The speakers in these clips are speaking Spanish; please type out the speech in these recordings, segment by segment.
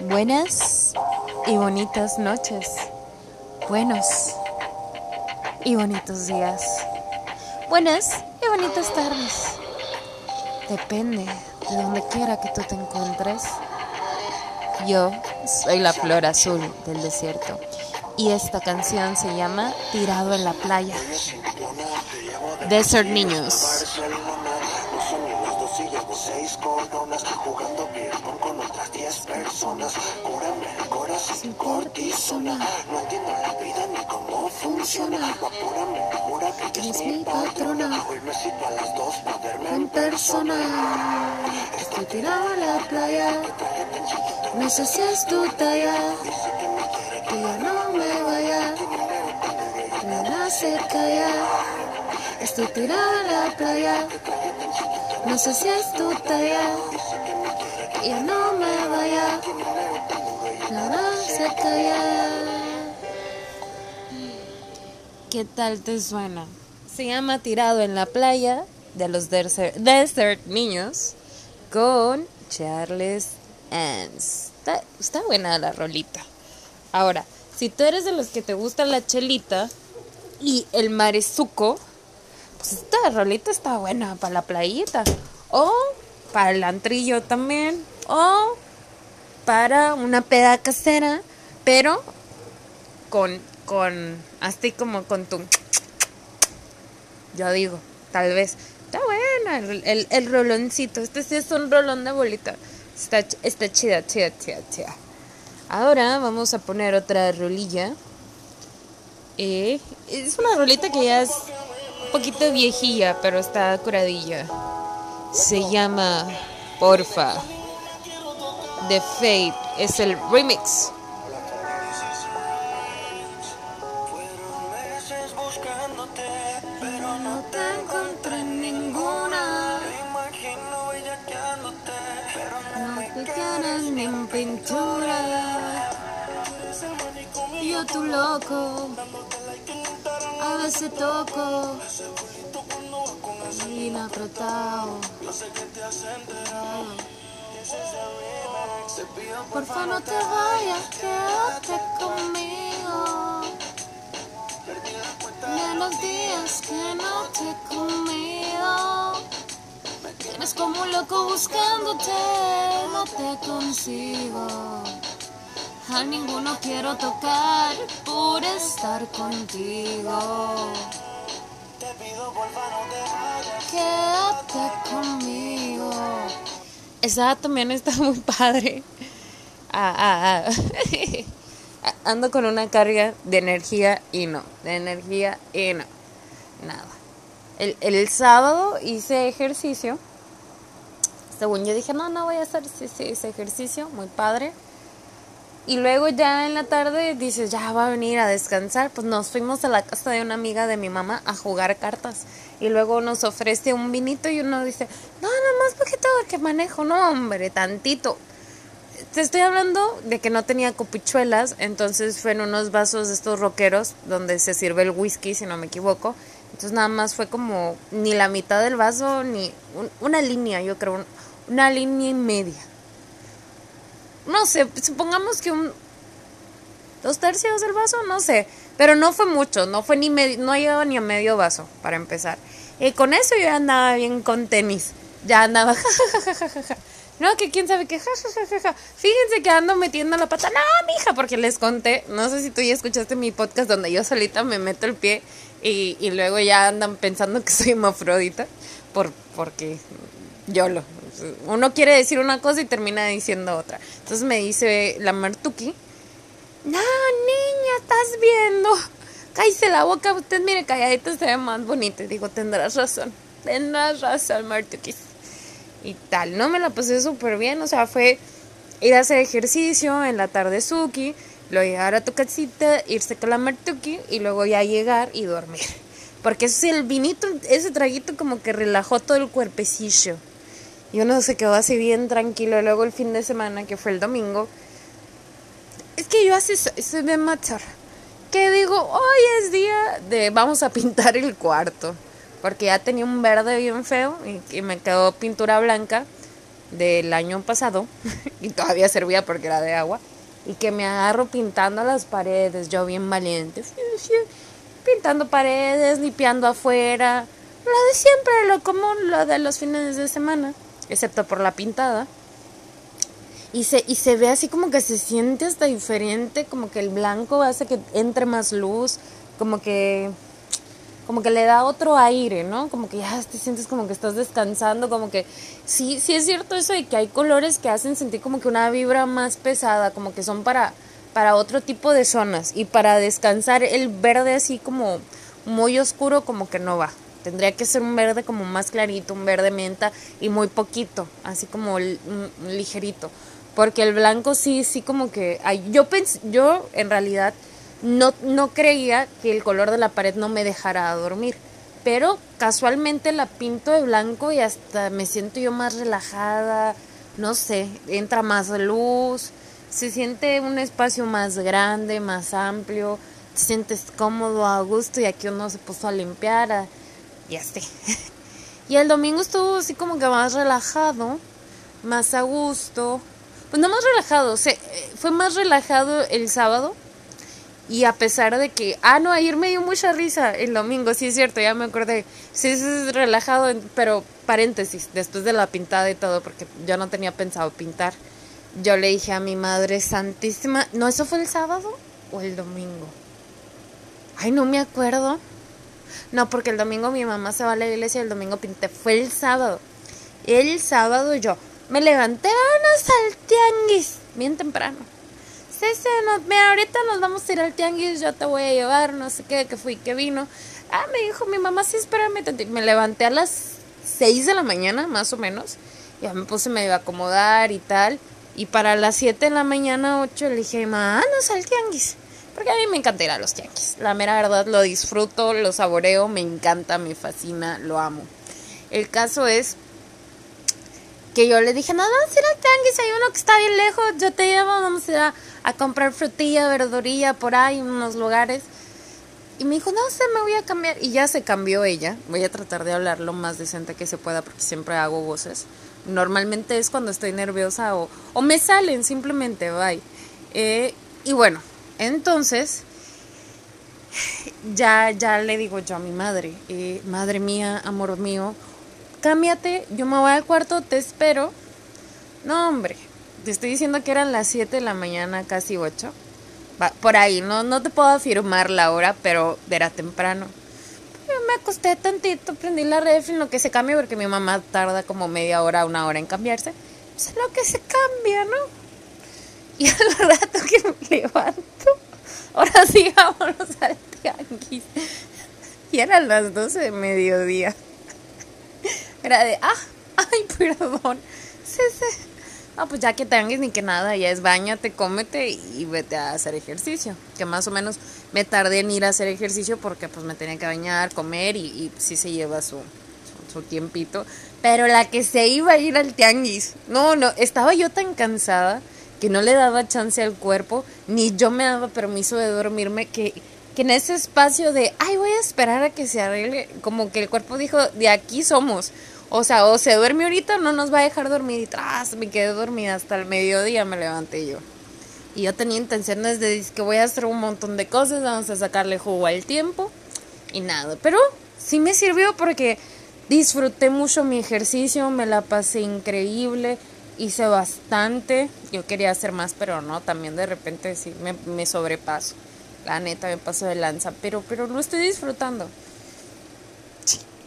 Buenas y bonitas noches. Buenos y bonitos días. Buenas y bonitas tardes. Depende de donde quiera que tú te encuentres. Yo soy la flor azul del desierto y esta canción se llama Tirado en la playa. Desert Niños. Seis coronas jugando ping-pong con otras diez personas. Cúrame el corazón cortisona. No entiendo la vida ni cómo funciona. Apúrame, apura que es mi patrona. Hoy me cito a las dos poderme en persona. Estoy tirado en la playa. No sé si es tu talla. Que ya no me vaya. Nada se calla. Estoy tirado en la playa. No sé si es tu talla. Ya no me vaya. Nada se calla. ¿Qué tal te suena? Se llama Tirado en la playa de los Desert, desert Niños con Charles Ans. Está, está buena la rolita. Ahora, si tú eres de los que te gusta la chelita y el marezuco, pues esta rolita está buena para la playita. O para el antrillo también. O para una peda casera. Pero con, con, así como con tu... Yo digo, tal vez. Está buena el, el, roloncito. Este sí es un rolón de bolita. Está, está chida, chida, chida, chida. Ahora vamos a poner otra rolilla. Eh, es una rolita que ya es un poquito viejilla, pero está curadilla. Se llama Porfa. The Fate. Es el remix. En pintura. Yo tu loco. A veces toco. Y apretado. Yo sé que te has enterado. Por Porfa no te vayas, quédate conmigo. De los días que no te he comido. Tienes como un loco buscándote, no te consigo. A ninguno quiero tocar por estar contigo. Te pido porfa no. Quédate conmigo. Esa también está muy padre. Ah, ah, ah. Ando con una carga de energía y no. De energía y no. Nada. El, el sábado hice ejercicio. Según yo dije, no, no voy a hacer ese, ese ejercicio. Muy padre. Y luego ya en la tarde dices, ya va a venir a descansar. Pues nos fuimos a la casa de una amiga de mi mamá a jugar cartas. Y luego nos ofrece un vinito y uno dice, no, nada más poquito que manejo. No, hombre, tantito. Te estoy hablando de que no tenía copichuelas, entonces fue en unos vasos de estos rockeros donde se sirve el whisky, si no me equivoco. Entonces nada más fue como ni la mitad del vaso, ni un- una línea, yo creo, un- una línea y media no sé, supongamos que un dos tercios del vaso, no sé, pero no fue mucho, no fue ni medio, no llegaba ni a medio vaso para empezar. Y con eso yo andaba bien con tenis, ya andaba. No, que quién sabe qué. Fíjense que ando metiendo la pata. No, mija, porque les conté, no sé si tú ya escuchaste mi podcast donde yo solita me meto el pie y, y luego ya andan pensando que soy hemafrodita por porque yo lo. Uno quiere decir una cosa y termina diciendo otra. Entonces me dice la Martuki, no, niña, estás viendo. Cállese la boca, usted mire calladita se ve más bonita. Digo, tendrás razón, tendrás razón, Martuki. Y tal, no me la pasé súper bien, o sea, fue ir a hacer ejercicio en la tarde Suki, luego llegar a tu casita, irse con la Martuki y luego ya llegar y dormir. Porque sí, el vinito, ese traguito como que relajó todo el cuerpecillo. Y uno se quedó así bien tranquilo. Luego el fin de semana, que fue el domingo, es que yo así soy, de matar. Que digo, hoy es día de vamos a pintar el cuarto. Porque ya tenía un verde bien feo y, y me quedó pintura blanca. del año pasado y todavía servía porque era de agua y que me agarro pintando las paredes, yo bien valiente, pintando paredes, limpiando afuera, lo de siempre, lo común, lo de los fines de semana, excepto por la pintada. Y se, y se ve así como que se siente hasta diferente, como que el blanco hace que entre más luz, como que como que le da otro aire, ¿no? Como que ya te sientes como que estás descansando, como que sí, sí es cierto eso de que hay colores que hacen sentir como que una vibra más pesada, como que son para para otro tipo de zonas y para descansar el verde así como muy oscuro como que no va. Tendría que ser un verde como más clarito, un verde menta y muy poquito, así como ligerito, porque el blanco sí sí como que yo pens yo en realidad no, no creía que el color de la pared no me dejara dormir. Pero casualmente la pinto de blanco y hasta me siento yo más relajada, no sé, entra más luz, se siente un espacio más grande, más amplio, te sientes cómodo, a gusto y aquí uno se puso a limpiar y así. y el domingo estuvo así como que más relajado, más a gusto. Pues no más relajado, se, fue más relajado el sábado y a pesar de que, ah, no, ayer me dio mucha risa el domingo, sí es cierto, ya me acordé. Sí, es relajado, pero paréntesis, después de la pintada y todo, porque yo no tenía pensado pintar. Yo le dije a mi madre santísima, no, eso fue el sábado o el domingo. Ay, no me acuerdo. No, porque el domingo mi mamá se va a la iglesia y el domingo pinté. Fue el sábado. El sábado yo me levanté, vámonos al tianguis, bien temprano sí, sí, mira, ahorita nos vamos a ir al tianguis, yo te voy a llevar, no sé qué, que fui, que vino. Ah, me dijo mi mamá, sí, espérame. Me levanté a las 6 de la mañana, más o menos. Ya me puse medio a acomodar y tal. Y para las 7 de la mañana, 8, le dije, mamá, no al tianguis. Porque a mí me encanta los tianguis. La mera verdad, lo disfruto, lo saboreo, me encanta, me fascina, lo amo. El caso es que yo le dije, no, vamos a ir al tianguis, hay uno que está bien lejos, yo te llevo, vamos a ir a, a comprar frutilla, verdurilla por ahí en unos lugares. Y me dijo, no sé, me voy a cambiar. Y ya se cambió ella. Voy a tratar de hablar lo más decente que se pueda porque siempre hago voces. Normalmente es cuando estoy nerviosa o, o me salen simplemente, bye. Eh, y bueno, entonces ya, ya le digo yo a mi madre, eh, madre mía, amor mío, cámbiate, yo me voy al cuarto, te espero. No, hombre, te estoy diciendo que eran las 7 de la mañana, casi 8. por ahí, no, no te puedo afirmar la hora, pero era temprano. me acosté tantito, prendí la red en lo que se cambia, porque mi mamá tarda como media hora, una hora en cambiarse. Pues lo que se cambia, ¿no? Y al rato que me levanto, ahora sí vámonos al tianguis. Y eran las 12 de mediodía. Era de, ah, ay, perdón. Sí, sí. No, pues ya que tengas ni que nada, ya es bañate, cómete y vete a hacer ejercicio. Que más o menos me tardé en ir a hacer ejercicio porque pues me tenía que bañar, comer y, y sí se lleva su, su, tiempito. Pero la que se iba a ir al tianguis, no, no, estaba yo tan cansada que no le daba chance al cuerpo, ni yo me daba permiso de dormirme, que, que en ese espacio de, ay, voy a esperar a que se arregle, como que el cuerpo dijo, de aquí somos. O sea, o se duerme ahorita no nos va a dejar dormir y tras, me quedé dormida hasta el mediodía, me levanté yo. Y yo tenía intenciones de que voy a hacer un montón de cosas, vamos a sacarle jugo al tiempo y nada. Pero sí me sirvió porque disfruté mucho mi ejercicio, me la pasé increíble, hice bastante. Yo quería hacer más, pero no, también de repente sí me, me sobrepaso. La neta me paso de lanza, pero, pero lo estoy disfrutando.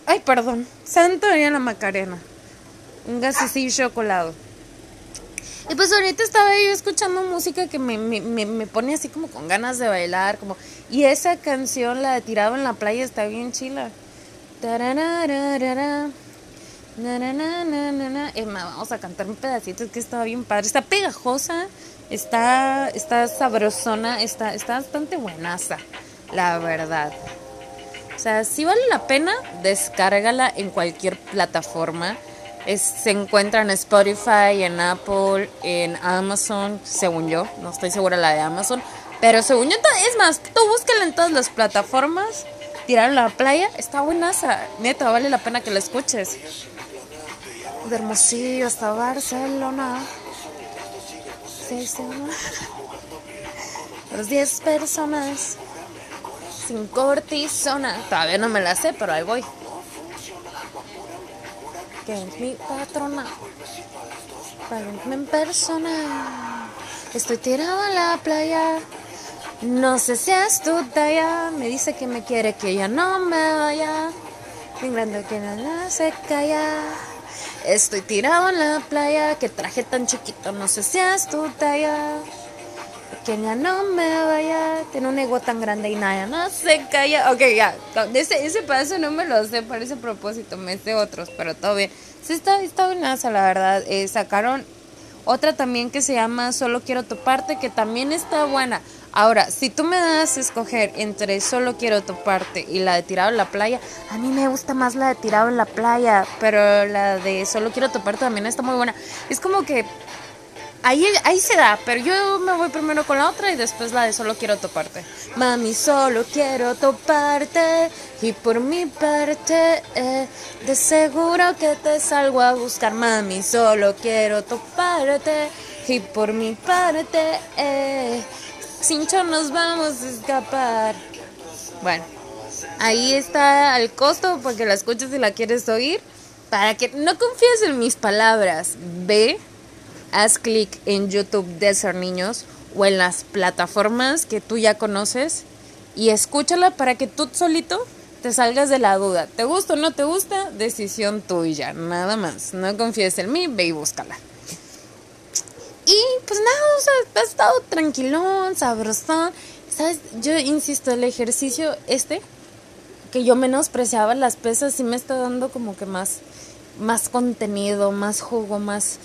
Ay, perdón. Santo María la Macarena. Un gasecillo colado. Y pues ahorita estaba yo escuchando música que me, me, me, pone así como con ganas de bailar. como Y esa canción, la de Tirado en la playa, está bien chila. Vamos a cantar un pedacito, es que está bien padre. Está pegajosa, está, está sabrosona, está, está bastante buenaza, la verdad. O sea, si vale la pena, descárgala en cualquier plataforma. se encuentra en Spotify, en Apple, en Amazon, según yo. No estoy segura la de Amazon. Pero según yo, es más, tú búscala en todas las plataformas. Tirar a la playa, está buenaza. Neta, vale la pena que la escuches. De Hermosillo hasta Barcelona. Seis Los 10 personas sin cortisona. Todavía no me la sé, pero ahí voy. Que es mi patrona. Para en persona. Estoy tirado en la playa. No sé si es tu talla. Me dice que me quiere que ya no me vaya. Bien que nada se calla. Estoy tirado en la playa. Que traje tan chiquito. No sé si es tu talla. Pequeña no me vaya. Tiene un ego tan grande y nada. No se calla. Ok, ya. Ese, ese paso no me lo sé para ese propósito. Me sé otros, pero todo bien. Sí, está, está buenaza, la verdad. Eh, sacaron otra también que se llama Solo quiero toparte, que también está buena. Ahora, si tú me das a escoger entre Solo quiero toparte y la de tirado en la playa, a mí me gusta más la de tirado en la playa, pero la de Solo quiero toparte también está muy buena. Es como que Ahí, ahí se da, pero yo me voy primero con la otra y después la de solo quiero toparte. Mami, solo quiero toparte y por mi parte, eh, de seguro que te salgo a buscar. Mami, solo quiero toparte y por mi parte, eh, sin nos vamos a escapar. Bueno, ahí está el costo porque la escuches si la quieres oír. Para que no confíes en mis palabras, ve haz clic en YouTube de Ser Niños o en las plataformas que tú ya conoces y escúchala para que tú solito te salgas de la duda. ¿Te gusta o no te gusta? Decisión tuya, nada más. No confíes en mí, ve y búscala. Y pues nada, o sea, ha estado tranquilón, sabrosón. ¿Sabes? Yo insisto, el ejercicio este, que yo menospreciaba las pesas, y me está dando como que más, más contenido, más jugo, más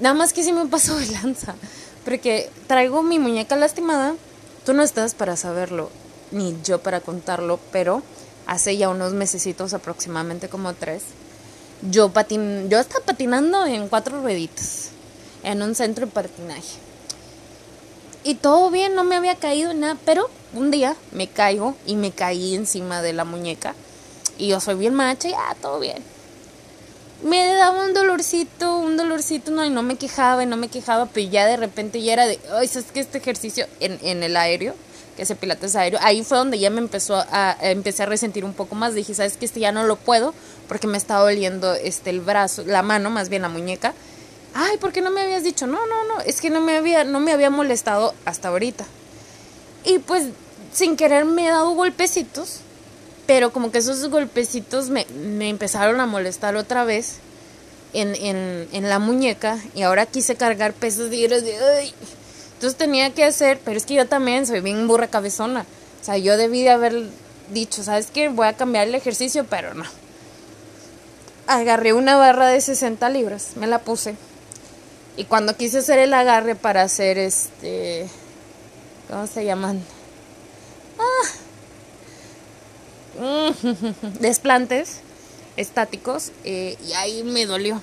Nada más que sí me pasó de lanza. Porque traigo mi muñeca lastimada. Tú no estás para saberlo, ni yo para contarlo, pero hace ya unos mesecitos, aproximadamente como tres, yo patin yo estaba patinando en cuatro rueditas, en un centro de patinaje. Y todo bien, no me había caído nada, pero un día me caigo y me caí encima de la muñeca. Y yo soy bien macha y ah, todo bien me daba un dolorcito, un dolorcito, no, y no me quejaba, y no me quejaba, pero ya de repente ya era de, ay, ¿sabes que Este ejercicio en, en el aéreo, que ese pilates aéreo, ahí fue donde ya me empezó a, empecé a resentir un poco más, dije, ¿sabes que Este ya no lo puedo, porque me estaba doliendo este, el brazo, la mano, más bien la muñeca. Ay, ¿por qué no me habías dicho? No, no, no, es que no me había, no me había molestado hasta ahorita. Y pues, sin querer me he dado golpecitos pero como que esos golpecitos me, empezaron a molestar otra vez en, en, la muñeca y ahora quise cargar pesos y de, ay. Entonces tenía que hacer, pero es que yo también soy bien burra cabezona. O sea, yo debí de haber dicho, ¿sabes qué? Voy a cambiar el ejercicio, pero no. Agarré una barra de 60 libras, me la puse. Y cuando quise hacer el agarre para hacer este... ¿Cómo se llaman? Ah, desplantes estáticos eh, y ahí me dolió.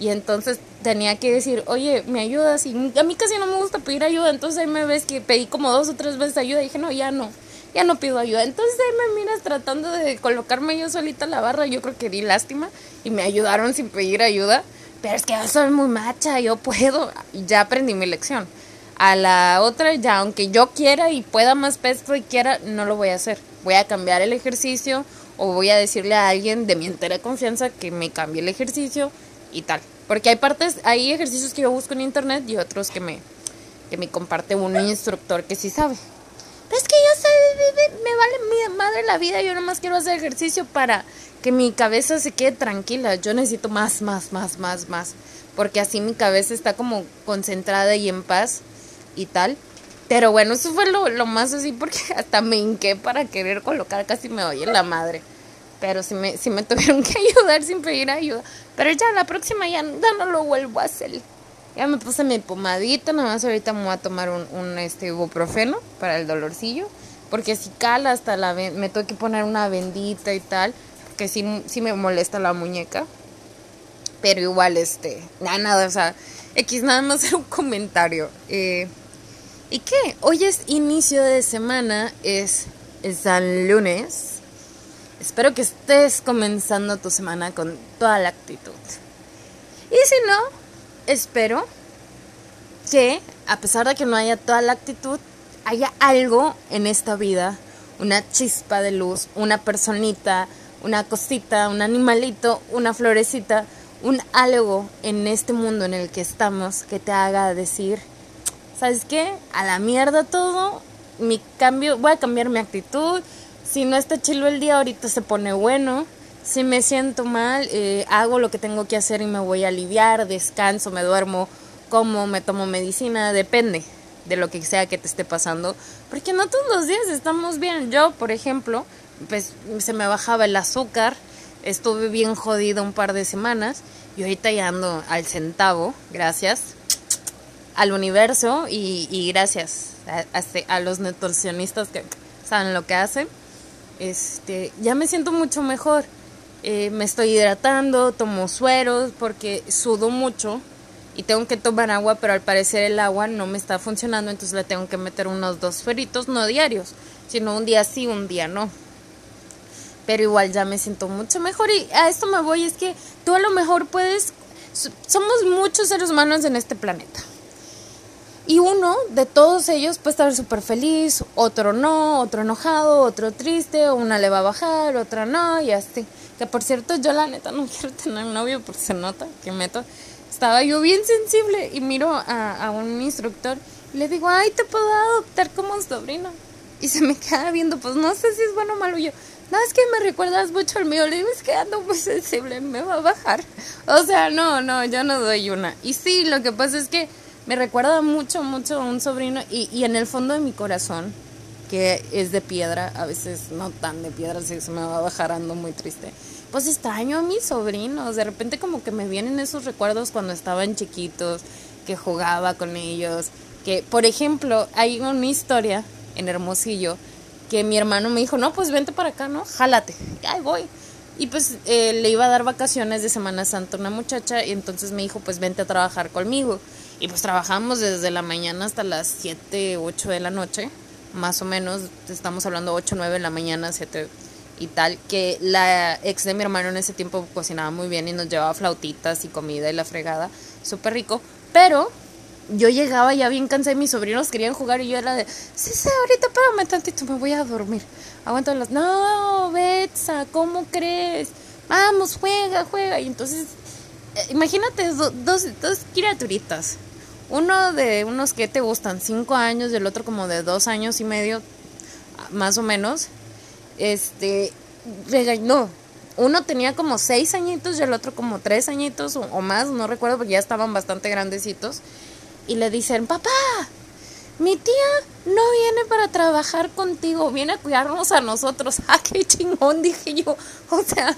Y entonces tenía que decir, oye, ¿me ayudas? Y a mí casi no me gusta pedir ayuda, entonces ahí me ves que pedí como dos o tres veces ayuda y dije, no, ya no, ya no pido ayuda. Entonces ahí me miras tratando de colocarme yo solita la barra, yo creo que di lástima y me ayudaron sin pedir ayuda, pero es que yo soy muy macha, yo puedo, y ya aprendí mi lección. A la otra, ya aunque yo quiera y pueda más peso y quiera, no lo voy a hacer voy a cambiar el ejercicio o voy a decirle a alguien de mi entera confianza que me cambie el ejercicio y tal. Porque hay partes, hay ejercicios que yo busco en internet y otros que me, que me comparte un instructor que sí sabe. Pero es que yo sé, me vale mi madre la vida, yo nomás quiero hacer ejercicio para que mi cabeza se quede tranquila. Yo necesito más, más, más, más, más. Porque así mi cabeza está como concentrada y en paz y tal. Pero bueno, eso fue lo, lo, más así porque hasta me hinqué para querer colocar, casi me oye la madre. Pero sí me, sí me tuvieron que ayudar sin pedir ayuda. Pero ya la próxima ya, no lo vuelvo a hacer. Ya me puse mi pomadita, nada más ahorita me voy a tomar un, un este, ibuprofeno para el dolorcillo. Porque si cala hasta la... Me tengo que poner una bendita y tal. Porque sí, sí me molesta la muñeca. Pero igual, este... Nada, nada, o sea... X nada más un comentario. Eh, ¿Y qué? Hoy es inicio de semana, es, San Lunes. Espero que estés comenzando tu semana con toda la actitud. Y si no, espero que, a pesar de que no haya toda la actitud, haya algo en esta vida, una chispa de luz, una personita, una cosita, un animalito, una florecita, un algo en este mundo en el que estamos que te haga decir, ¿sabes qué? A la mierda todo, mi cambio, voy a cambiar mi actitud, si no está chilo el día, ahorita se pone bueno. Si me siento mal, eh, hago lo que tengo que hacer y me voy a aliviar, descanso, me duermo, como, me tomo medicina, depende de lo que sea que te esté pasando. Porque no todos los días estamos bien. Yo, por ejemplo, pues se me bajaba el azúcar, estuve bien jodido un par de semanas y ahorita ya ando al centavo, gracias al universo y, gracias a, a, los nutricionistas que saben lo que hacen. Este, ya me siento mucho mejor. Eh, me estoy hidratando, tomo sueros porque sudo mucho y tengo que tomar agua, pero al parecer el agua no me está funcionando, entonces le tengo que meter unos dos sueritos, no diarios, sino un día sí, un día no. Pero igual ya me siento mucho mejor y a esto me voy, es que tú a lo mejor puedes, somos muchos seres humanos en este planeta. Y uno de todos ellos puede estar súper feliz, otro no, otro enojado, otro triste, una le va a bajar, otra no, y así. Que por cierto, yo la neta no quiero tener novio porque se nota que meto. Estaba yo bien sensible y miro a, a un instructor y le digo, ay, te puedo adoptar como sobrino. Y se me queda viendo, pues no sé si es bueno o malo. yo, no, es que me recuerdas mucho al mío. Le digo, es muy sensible, me va a bajar. O sea, no, no, yo no doy una. Y sí, lo que pasa es que me recuerda mucho, mucho a un sobrino y, y en el fondo de mi corazón, que es de piedra, a veces no tan de piedra, así se me va bajarando muy triste. Pues extraño a mis sobrinos, de repente como que me vienen esos recuerdos cuando estaban chiquitos, que jugaba con ellos, que por ejemplo hay una historia en Hermosillo que mi hermano me dijo, no, pues vente para acá, ¿no? Jálate, ahí voy. Y pues eh, le iba a dar vacaciones de Semana Santa a una muchacha y entonces me dijo, pues vente a trabajar conmigo. Y pues trabajamos desde la mañana hasta las 7, 8 de la noche, más o menos, estamos hablando 8, 9 de la mañana, 7 y tal, que la ex de mi hermano en ese tiempo cocinaba muy bien y nos llevaba flautitas y comida y la fregada, súper rico, pero yo llegaba ya bien cansada y mis sobrinos querían jugar y yo era de, sí, sí, ahorita espérame tantito, me voy a dormir. Aguanto los, no, Betsa, ¿cómo crees? Vamos, juega, juega. Y entonces eh, imagínate dos, dos criaturitas. Uno de unos que te gustan, cinco años, y el otro como de dos años y medio, más o menos. Este, regañó. Uno tenía como seis añitos y el otro como tres añitos o, más, no recuerdo porque ya estaban bastante grandecitos. Y le dicen, papá, mi tía no viene para trabajar contigo, viene a cuidarnos a nosotros. Ah, qué chingón, dije yo. O sea,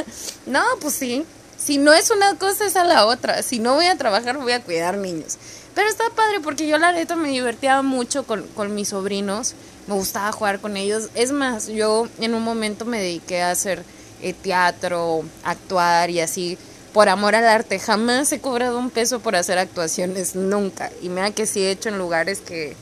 no, pues sí, si no es una cosa, es a la otra. Si no voy a trabajar, voy a cuidar niños. Pero está padre porque yo la neta me divertía mucho con, con mis sobrinos. Me gustaba jugar con ellos. Es más, yo en un momento me dediqué a hacer eh, teatro, actuar y así por amor al arte. Jamás he cobrado un peso por hacer actuaciones, nunca. Y mira que sí he hecho en lugares que...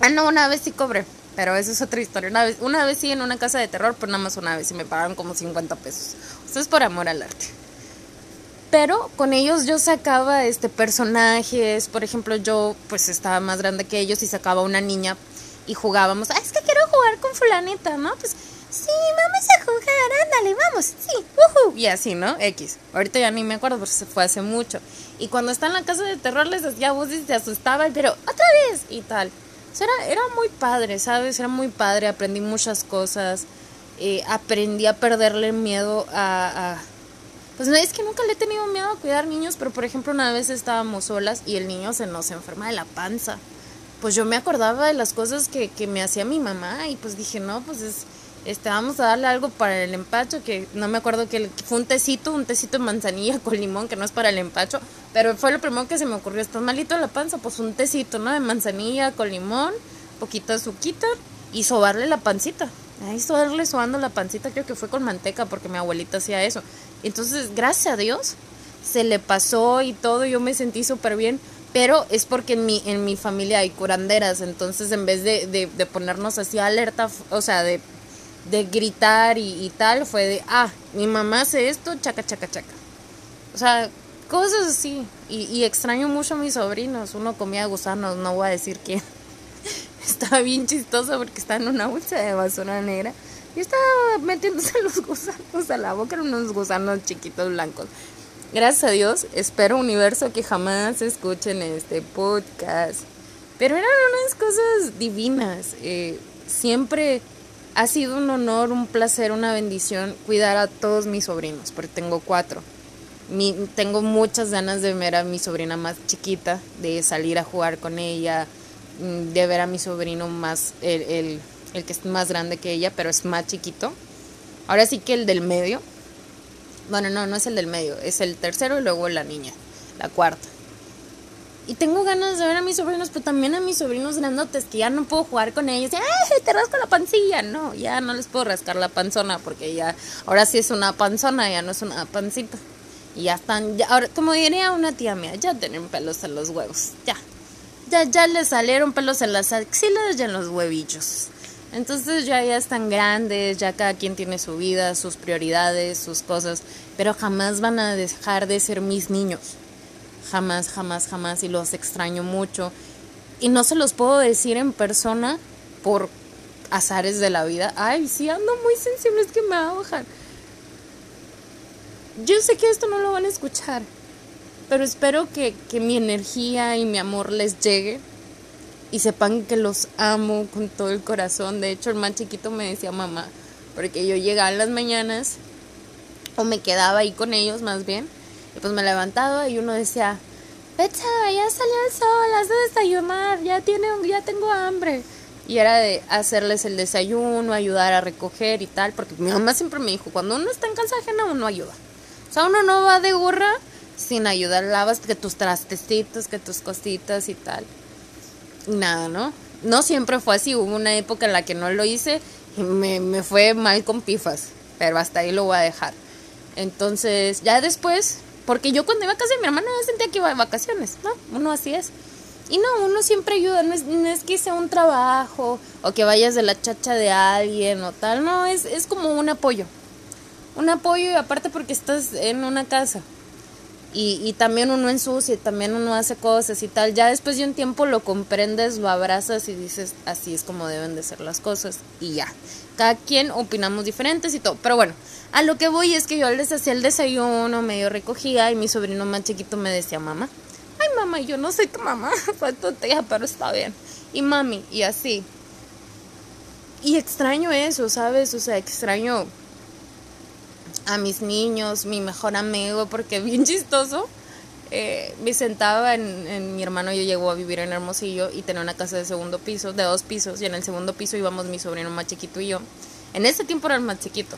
Ah, no, una vez sí cobré, pero eso es otra historia. Una vez, una vez sí en una casa de terror, pero nada más una vez y me pagaron como 50 pesos. Eso es por amor al arte pero con ellos yo sacaba este personajes, por ejemplo, yo pues estaba más grande que ellos y sacaba una niña y jugábamos, ah, es que quiero jugar con fulanita, ¿no? Pues sí, vamos a jugar, ándale, vamos, sí, uh y así, ¿no? X. Ahorita ya ni me acuerdo porque se fue hace mucho. Y cuando está en la casa de terror les hacía voces y se asustaban, pero otra vez y tal. O sea, era, era muy padre, ¿sabes? Era muy padre, aprendí muchas cosas, eh, aprendí a perderle miedo a pues no, es que nunca le he tenido miedo a cuidar niños, pero por ejemplo una vez estábamos solas y el niño se nos enferma de la panza. Pues yo me acordaba de las cosas que, que me hacía mi mamá y pues dije, no, pues es, este, vamos a darle algo para el empacho, que no me acuerdo que, fue un tecito, un tecito de manzanilla con limón, que no es para el empacho, pero fue lo primero que se me ocurrió, está malito la panza, pues un tecito, ¿no? De manzanilla con limón, poquito de y sobarle la pancita. Ahí sobarle sobando la pancita, creo que fue con manteca, porque mi abuelita hacía eso. Entonces, gracias a Dios, se le pasó y todo, yo me sentí súper bien, pero es porque en mi, en mi familia hay curanderas, entonces en vez de, de, ponernos así alerta, o sea, de, de gritar y, y, tal, fue de, ah, mi mamá hace esto, chaca, chaca, chaca. O sea, cosas así. Y, y extraño mucho a mis sobrinos. Uno comía gusanos, no voy a decir quién. Estaba bien chistoso porque estaba en una bolsa de basura negra y estaba metiéndose los gusanos a la boca, eran unos gusanos chiquitos blancos. Gracias a Dios, espero universo que jamás escuchen este podcast. Pero eran unas cosas divinas. Eh, siempre ha sido un honor, un placer, una bendición cuidar a todos mis sobrinos, porque tengo cuatro. Mi, tengo muchas ganas de ver a mi sobrina más chiquita, de salir a jugar con ella, mm, de ver a mi sobrino más, el, el, el que es más grande que ella, pero es más chiquito. Ahora sí que el del medio. Bueno, no, no es el del medio, es el tercero y luego la niña, la cuarta. Y tengo ganas de ver a mis sobrinos, pero también a mis sobrinos grandotes, que ya no puedo jugar con ellos. ¡ay, te rasco la pancilla! No, ya no les puedo rascar la panzona, porque ya, ahora sí es una panzona, ya no es una pancita. Y ya están, ya, ahora, como diría una tía mía, ya tienen pelos en los huevos, ya. Ya, ya les salieron pelos en las axilas y en los huevillos. Entonces ya, ya están grandes, ya cada quien tiene su vida, sus prioridades, sus cosas, pero jamás van a dejar de ser mis niños. Jamás, jamás, jamás, y los extraño mucho. Y no se los puedo decir en persona por azares de la vida. Ay, sí, ando muy sensible, es que me va a bajar. Yo sé que esto no lo van a escuchar, pero espero que, que mi energía y mi amor les llegue y sepan que los amo con todo el corazón. De hecho, el más chiquito me decía mamá, porque yo llegaba en las mañanas o me quedaba ahí con ellos más bien, y pues me levantaba y uno decía, Pecha, ya salió el sol, has de desayunar, ya, tiene, ya tengo hambre. Y era de hacerles el desayuno, ayudar a recoger y tal, porque mi mamá siempre me dijo, cuando uno está en casa ajena, uno ayuda. O sea, uno no va de gorra sin ayudar, lavas que tus trastecitos, que tus cositas y tal nada, ¿no? No siempre fue así, hubo una época en la que no lo hice y me, me fue mal con pifas, pero hasta ahí lo voy a dejar. Entonces, ya después, porque yo cuando iba a casa de mi hermana sentía que iba de vacaciones, ¿no? Uno así es. Y no, uno siempre ayuda, no es, no es que sea un trabajo o que vayas de la chacha de alguien o tal, no, es, es como un apoyo. Un apoyo y aparte porque estás en una casa y, y también uno ensucia, también uno hace cosas y tal. Ya después de un tiempo lo comprendes, lo abrazas y dices, así es como deben de ser las cosas y ya. Cada quien opinamos diferentes y todo. Pero bueno, a lo que voy es que yo les hacía el desayuno, medio recogía y mi sobrino más chiquito me decía, mamá, ay mamá, yo no sé qué mamá, fue tontería, pero está bien. Y mami, y así. Y extraño eso, ¿sabes? O sea, extraño a mis niños, mi mejor amigo, porque bien chistoso. Eh, me sentaba en, en, mi hermano, yo llegó a vivir en Hermosillo y tenía una casa de segundo piso, de dos pisos, y en el segundo piso íbamos mi sobrino más chiquito y yo. En ese tiempo era el más chiquito,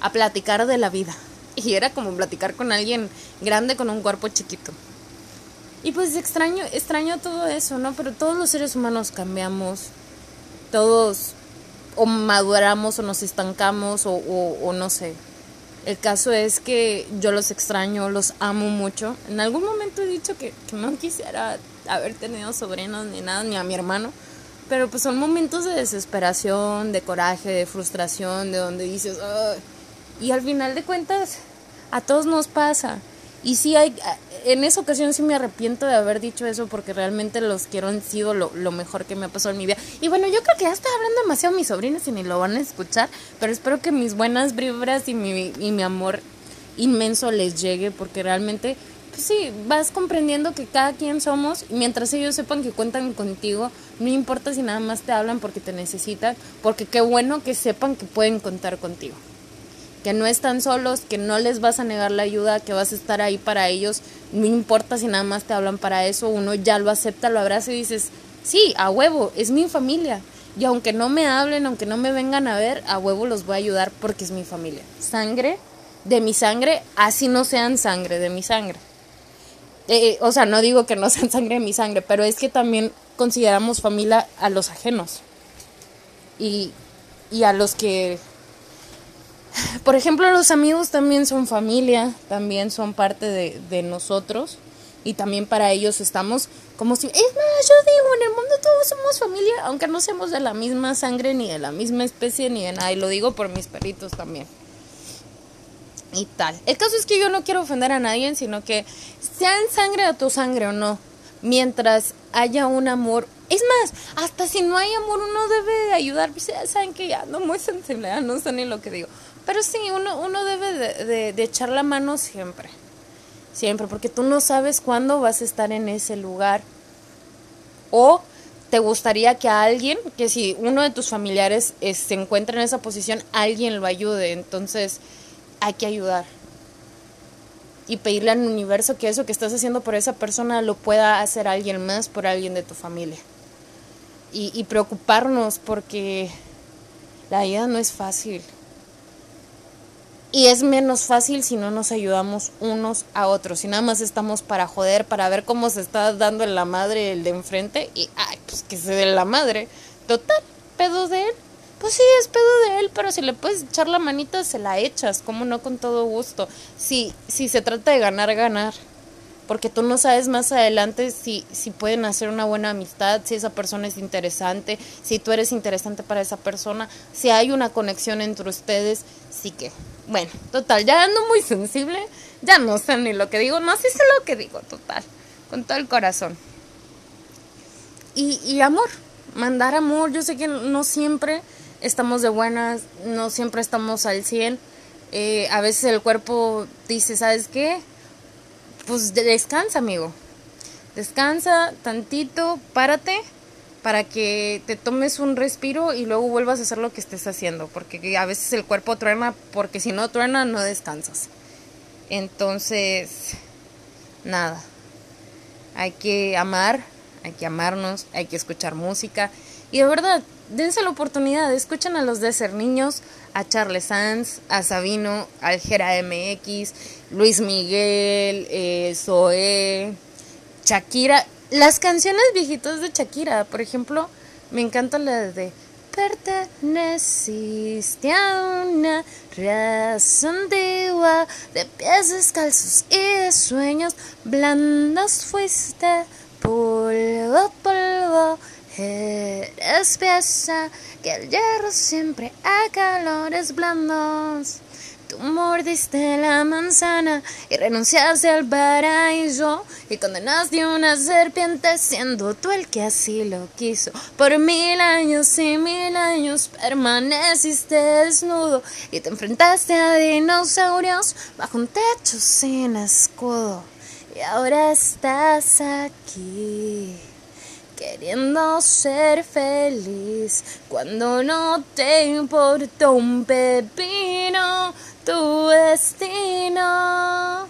a platicar de la vida. Y era como platicar con alguien grande con un cuerpo chiquito. Y pues extraño, extraño todo eso, ¿no? Pero todos los seres humanos cambiamos, todos o maduramos o nos estancamos o, no sé, el caso es que yo los extraño, los amo mucho. En algún momento he dicho que, no quisiera haber tenido sobrinos ni nada, ni a mi hermano. Pero pues son momentos de desesperación, de coraje, de frustración, de donde dices, Ay". Y al final de cuentas, a todos nos pasa. Y sí hay, en esa ocasión sí me arrepiento de haber dicho eso porque realmente los quiero, han sido lo, lo, mejor que me ha pasado en mi vida. Y bueno, yo creo que ya estoy hablando demasiado mis sobrinos y ni lo van a escuchar, pero espero que mis buenas vibras y mi, y mi amor inmenso les llegue porque realmente, pues sí, vas comprendiendo que cada quien somos, y mientras ellos sepan que cuentan contigo, no importa si nada más te hablan porque te necesitan, porque qué bueno que sepan que pueden contar contigo que no están solos, que no les vas a negar la ayuda, que vas a estar ahí para ellos, no importa si nada más te hablan para eso, uno ya lo acepta, lo abraza y dices, sí, a huevo, es mi familia. Y aunque no me hablen, aunque no me vengan a ver, a huevo los voy a ayudar porque es mi familia. Sangre de mi sangre, así no sean sangre de mi sangre. Eh, o sea, no digo que no sean sangre de mi sangre, pero es que también consideramos familia a los ajenos. Y, y a los que por ejemplo, los amigos también son familia, también son parte de, nosotros y también para ellos estamos como si... Es más, yo digo, en el mundo todos somos familia, aunque no seamos de la misma sangre, ni de la misma especie, ni de nada, y lo digo por mis perritos también. y tal. El caso es que yo no quiero ofender a nadie, sino que sea en sangre a tu sangre o no, mientras haya un amor. Es más, hasta si no hay amor, uno debe de ayudar. Pues, saben que ya no muy sensible, no sé ni lo que digo. Pero sí, uno, uno debe de, de echar la mano siempre. Siempre, porque tú no sabes cuándo vas a estar en ese lugar. O te gustaría que a alguien, que si uno de tus familiares eh, se encuentra en esa posición, alguien lo ayude. Entonces, hay que ayudar. Y pedirle al universo que eso que estás haciendo por esa persona lo pueda hacer alguien más por alguien de tu familia. Y, y preocuparnos porque la vida no es fácil. Y es menos fácil si no nos ayudamos unos a otros. Si nada más estamos para joder, para ver cómo se está dando en la madre el de enfrente. Y, ay, pues que se dé la madre. Total, pedo de él. Pues sí, es pedo de él, pero si le puedes echar la manita, se la echas. Como no, con todo gusto. Si, si se trata de ganar, ganar. Porque tú no sabes más adelante si, si pueden hacer una buena amistad, si esa persona es interesante, si tú eres interesante para esa persona, si hay una conexión entre ustedes, sí que bueno, total, ya ando muy sensible, ya no sé ni lo que digo, no sé si lo que digo, total, con todo el corazón. Y, y amor, mandar amor, yo sé que no siempre estamos de buenas, no siempre estamos al 100, eh, a veces el cuerpo dice, ¿sabes qué? Pues descansa, amigo, descansa tantito, párate para que te tomes un respiro y luego vuelvas a hacer lo que estés haciendo, porque a veces el cuerpo truena, porque si no truena no descansas. Entonces, nada, hay que amar, hay que amarnos, hay que escuchar música. Y de verdad, dense la oportunidad, escuchen a los de ser niños, a Charles Sanz, a Sabino, al Jera MX, Luis Miguel, eh, Zoé, Shakira las canciones viejitas de Shakira, por ejemplo, me encanta la de Perteneciste a una antigua de pies descalzos y de sueños blandos fuiste polvo, polvo. Eres pieza que el hierro siempre a calores blandos. Tú mordiste la manzana y renunciaste al paraíso y condenaste una serpiente siendo tú el que así lo quiso. Por mil años y mil años permaneciste desnudo y te enfrentaste a dinosaurios bajo un techo sin escudo. Y ahora estás aquí queriendo ser feliz cuando no te importa un pepino tu destino.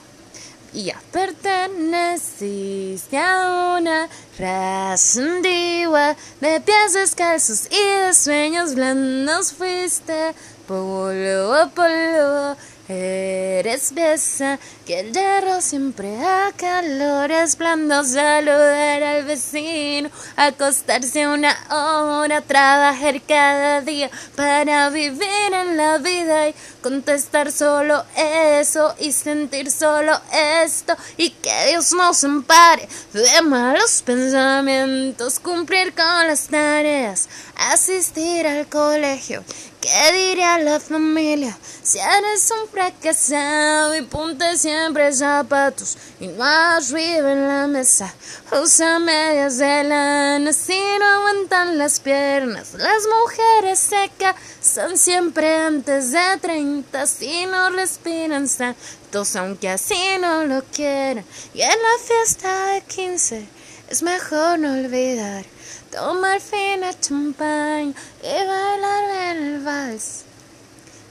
Y ya perteneciste a una raza de pies descalzos y de sueños blandos fuiste polvo a polvo Eres besa que el hierro siempre a calores blandos, saludar al vecino, acostarse una hora, trabajar cada día para vivir en la vida y contestar solo eso y sentir solo esto y que Dios nos ampare de malos pensamientos, cumplir con las tareas, asistir al colegio. ¿Qué diría la familia si eres un fracasado y ponte siempre zapatos y no arriba en la mesa? Usa medias de lana si no aguantan las piernas. Las mujeres se casan siempre antes de 30 si no respiran santos aunque así no lo quieran. Y en la fiesta de 15 es mejor no olvidar tomar fina champaña y bailar bien el vals.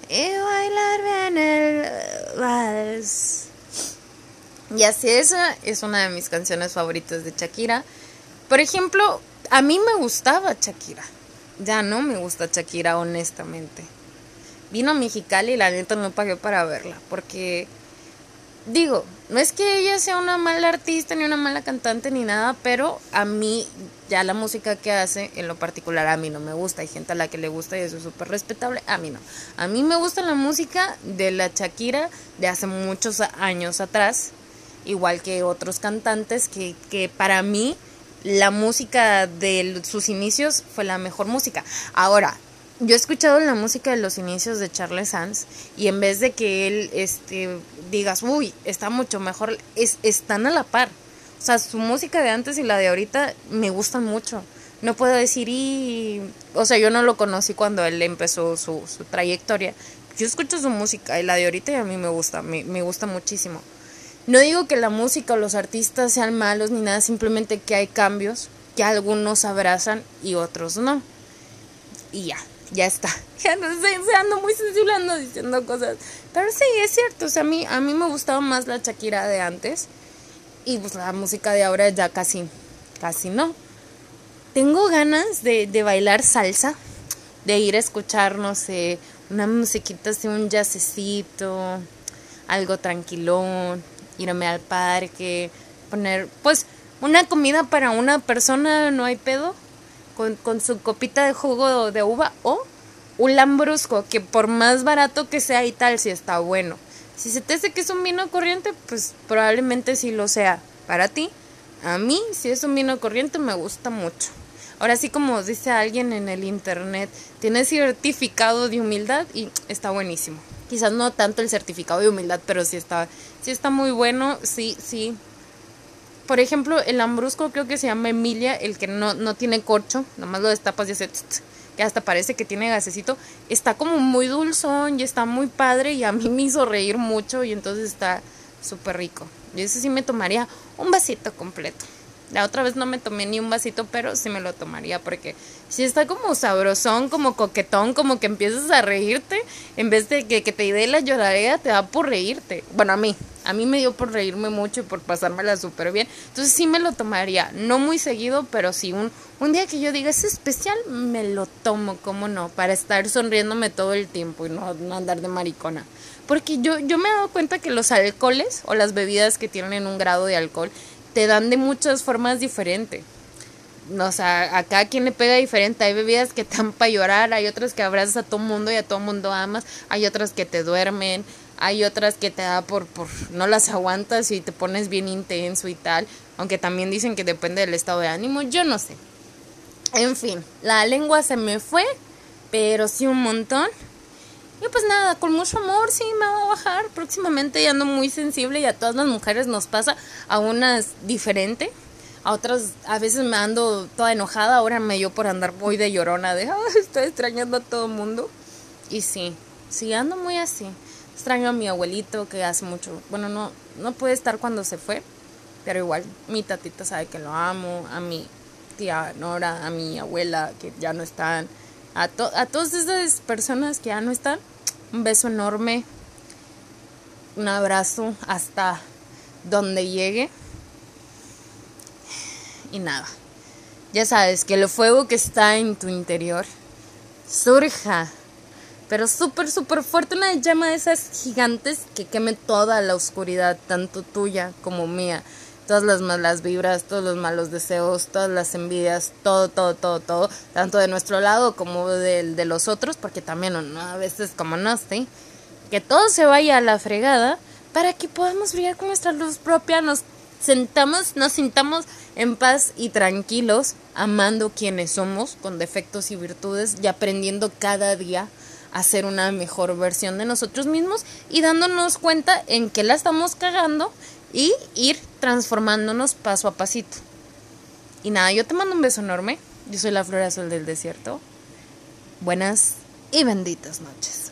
Y bailar bien el vals. Y así esa es una de mis canciones favoritas de Shakira. Por ejemplo, a mí me gustaba Shakira. Ya no me gusta Shakira, honestamente. Vino a Mexicali y la neta no pagué para verla. Porque digo, no es que ella sea una mala artista ni una mala cantante ni nada, pero a mí ya la música que hace en lo particular a mí no me gusta. Hay gente a la que le gusta y eso es súper respetable. A mí no. A mí me gusta la música de la Shakira de hace muchos años atrás, igual que otros cantantes que, que para mí la música de sus inicios fue la mejor música. Ahora, yo he escuchado la música de los inicios de Charles Sands y en vez de que él este digas, uy, está mucho mejor, es, están a la par. O sea, su música de antes y la de ahorita me gustan mucho. No puedo decir, y, o sea, yo no lo conocí cuando él empezó su, su trayectoria. Yo escucho su música y la de ahorita y a mí me gusta, me, me gusta muchísimo. No digo que la música o los artistas sean malos ni nada, simplemente que hay cambios, que algunos abrazan y otros no. Y ya, ya está. Ya no sé, ando muy sensible, ando diciendo cosas. Pero sí, es cierto. O sea, a mí, a mí me gustaba más la Shakira de antes. Y pues la música de ahora ya casi, casi no. Tengo ganas de, de bailar salsa, de ir a escuchar, no sé, una musiquita así, un jazzecito, algo tranquilón, irme al parque, poner, pues, una comida para una persona, no hay pedo con, su copita de jugo de uva o un lambrusco, que por más barato que sea y tal, si está bueno. Si se te hace que es un vino corriente, pues probablemente sí lo sea para ti. A mí, si es un vino corriente, me gusta mucho. Ahora sí, como dice alguien en el internet, tiene certificado de humildad y está buenísimo. Quizás no tanto el certificado de humildad, pero sí está, sí está muy bueno, sí, sí, por ejemplo, el lambrusco creo que se llama Emilia, el que no, no tiene corcho, nomás lo destapas y hace que hasta parece que tiene gasecito, está como muy dulzón y está muy padre y a mí me hizo reír mucho y entonces está súper rico. Y ese sí me tomaría un vasito completo. La otra vez no me tomé ni un vasito, pero sí me lo tomaría porque si está como sabrosón, como coquetón, como que empiezas a reírte, en vez de que, te dé la lloradera, te da por reírte. Bueno, a mí, a mí me dio por reírme mucho y por pasármela súper bien. Entonces sí me lo tomaría, no muy seguido, pero sí un, un día que yo diga es especial, me lo tomo, ¿cómo no? Para estar sonriéndome todo el tiempo y no, no andar de maricona. Porque yo, yo me he dado cuenta que los alcoholes o las bebidas que tienen un grado de alcohol te dan de muchas formas diferentes. O sea, a cada quien le pega diferente. Hay bebidas que te dan para llorar, hay otras que abrazas a todo mundo y a todo mundo amas, hay otras que te duermen, hay otras que te da por, por no las aguantas y te pones bien intenso y tal. Aunque también dicen que depende del estado de ánimo, yo no sé. En fin, la lengua se me fue, pero sí un montón. Y pues nada, con mucho amor sí me va a bajar. Próximamente ya ando muy sensible y a todas las mujeres nos pasa, a unas diferente. A otras a veces me ando toda enojada, ahora me dio por andar muy de llorona, de estoy extrañando a todo el mundo. Y sí, sí ando muy así. Extraño a mi abuelito que hace mucho, bueno, no, no puede estar cuando se fue, pero igual mi tatita sabe que lo amo, a mi tía Nora, a mi abuela que ya no están a, a todas esas personas que ya no están, un beso enorme, un abrazo hasta donde llegue. Y nada, ya sabes que el fuego que está en tu interior surja, pero súper, súper fuerte, una llama de esas gigantes que queme toda la oscuridad, tanto tuya como mía todas las malas vibras, todos los malos deseos, todas las envidias, todo, todo, todo, todo, tanto de nuestro lado como del de los otros, porque también ¿no? a veces como no, ¿sí? Que todo se vaya a la fregada para que podamos brillar con nuestra luz propia, nos sentamos, nos sintamos en paz y tranquilos, amando quienes somos, con defectos y virtudes, y aprendiendo cada día a ser una mejor versión de nosotros mismos y dándonos cuenta en que la estamos cagando y ir transformándonos paso a pasito. Y nada, yo te mando un beso enorme. Yo soy la flor azul del desierto. Buenas y benditas noches.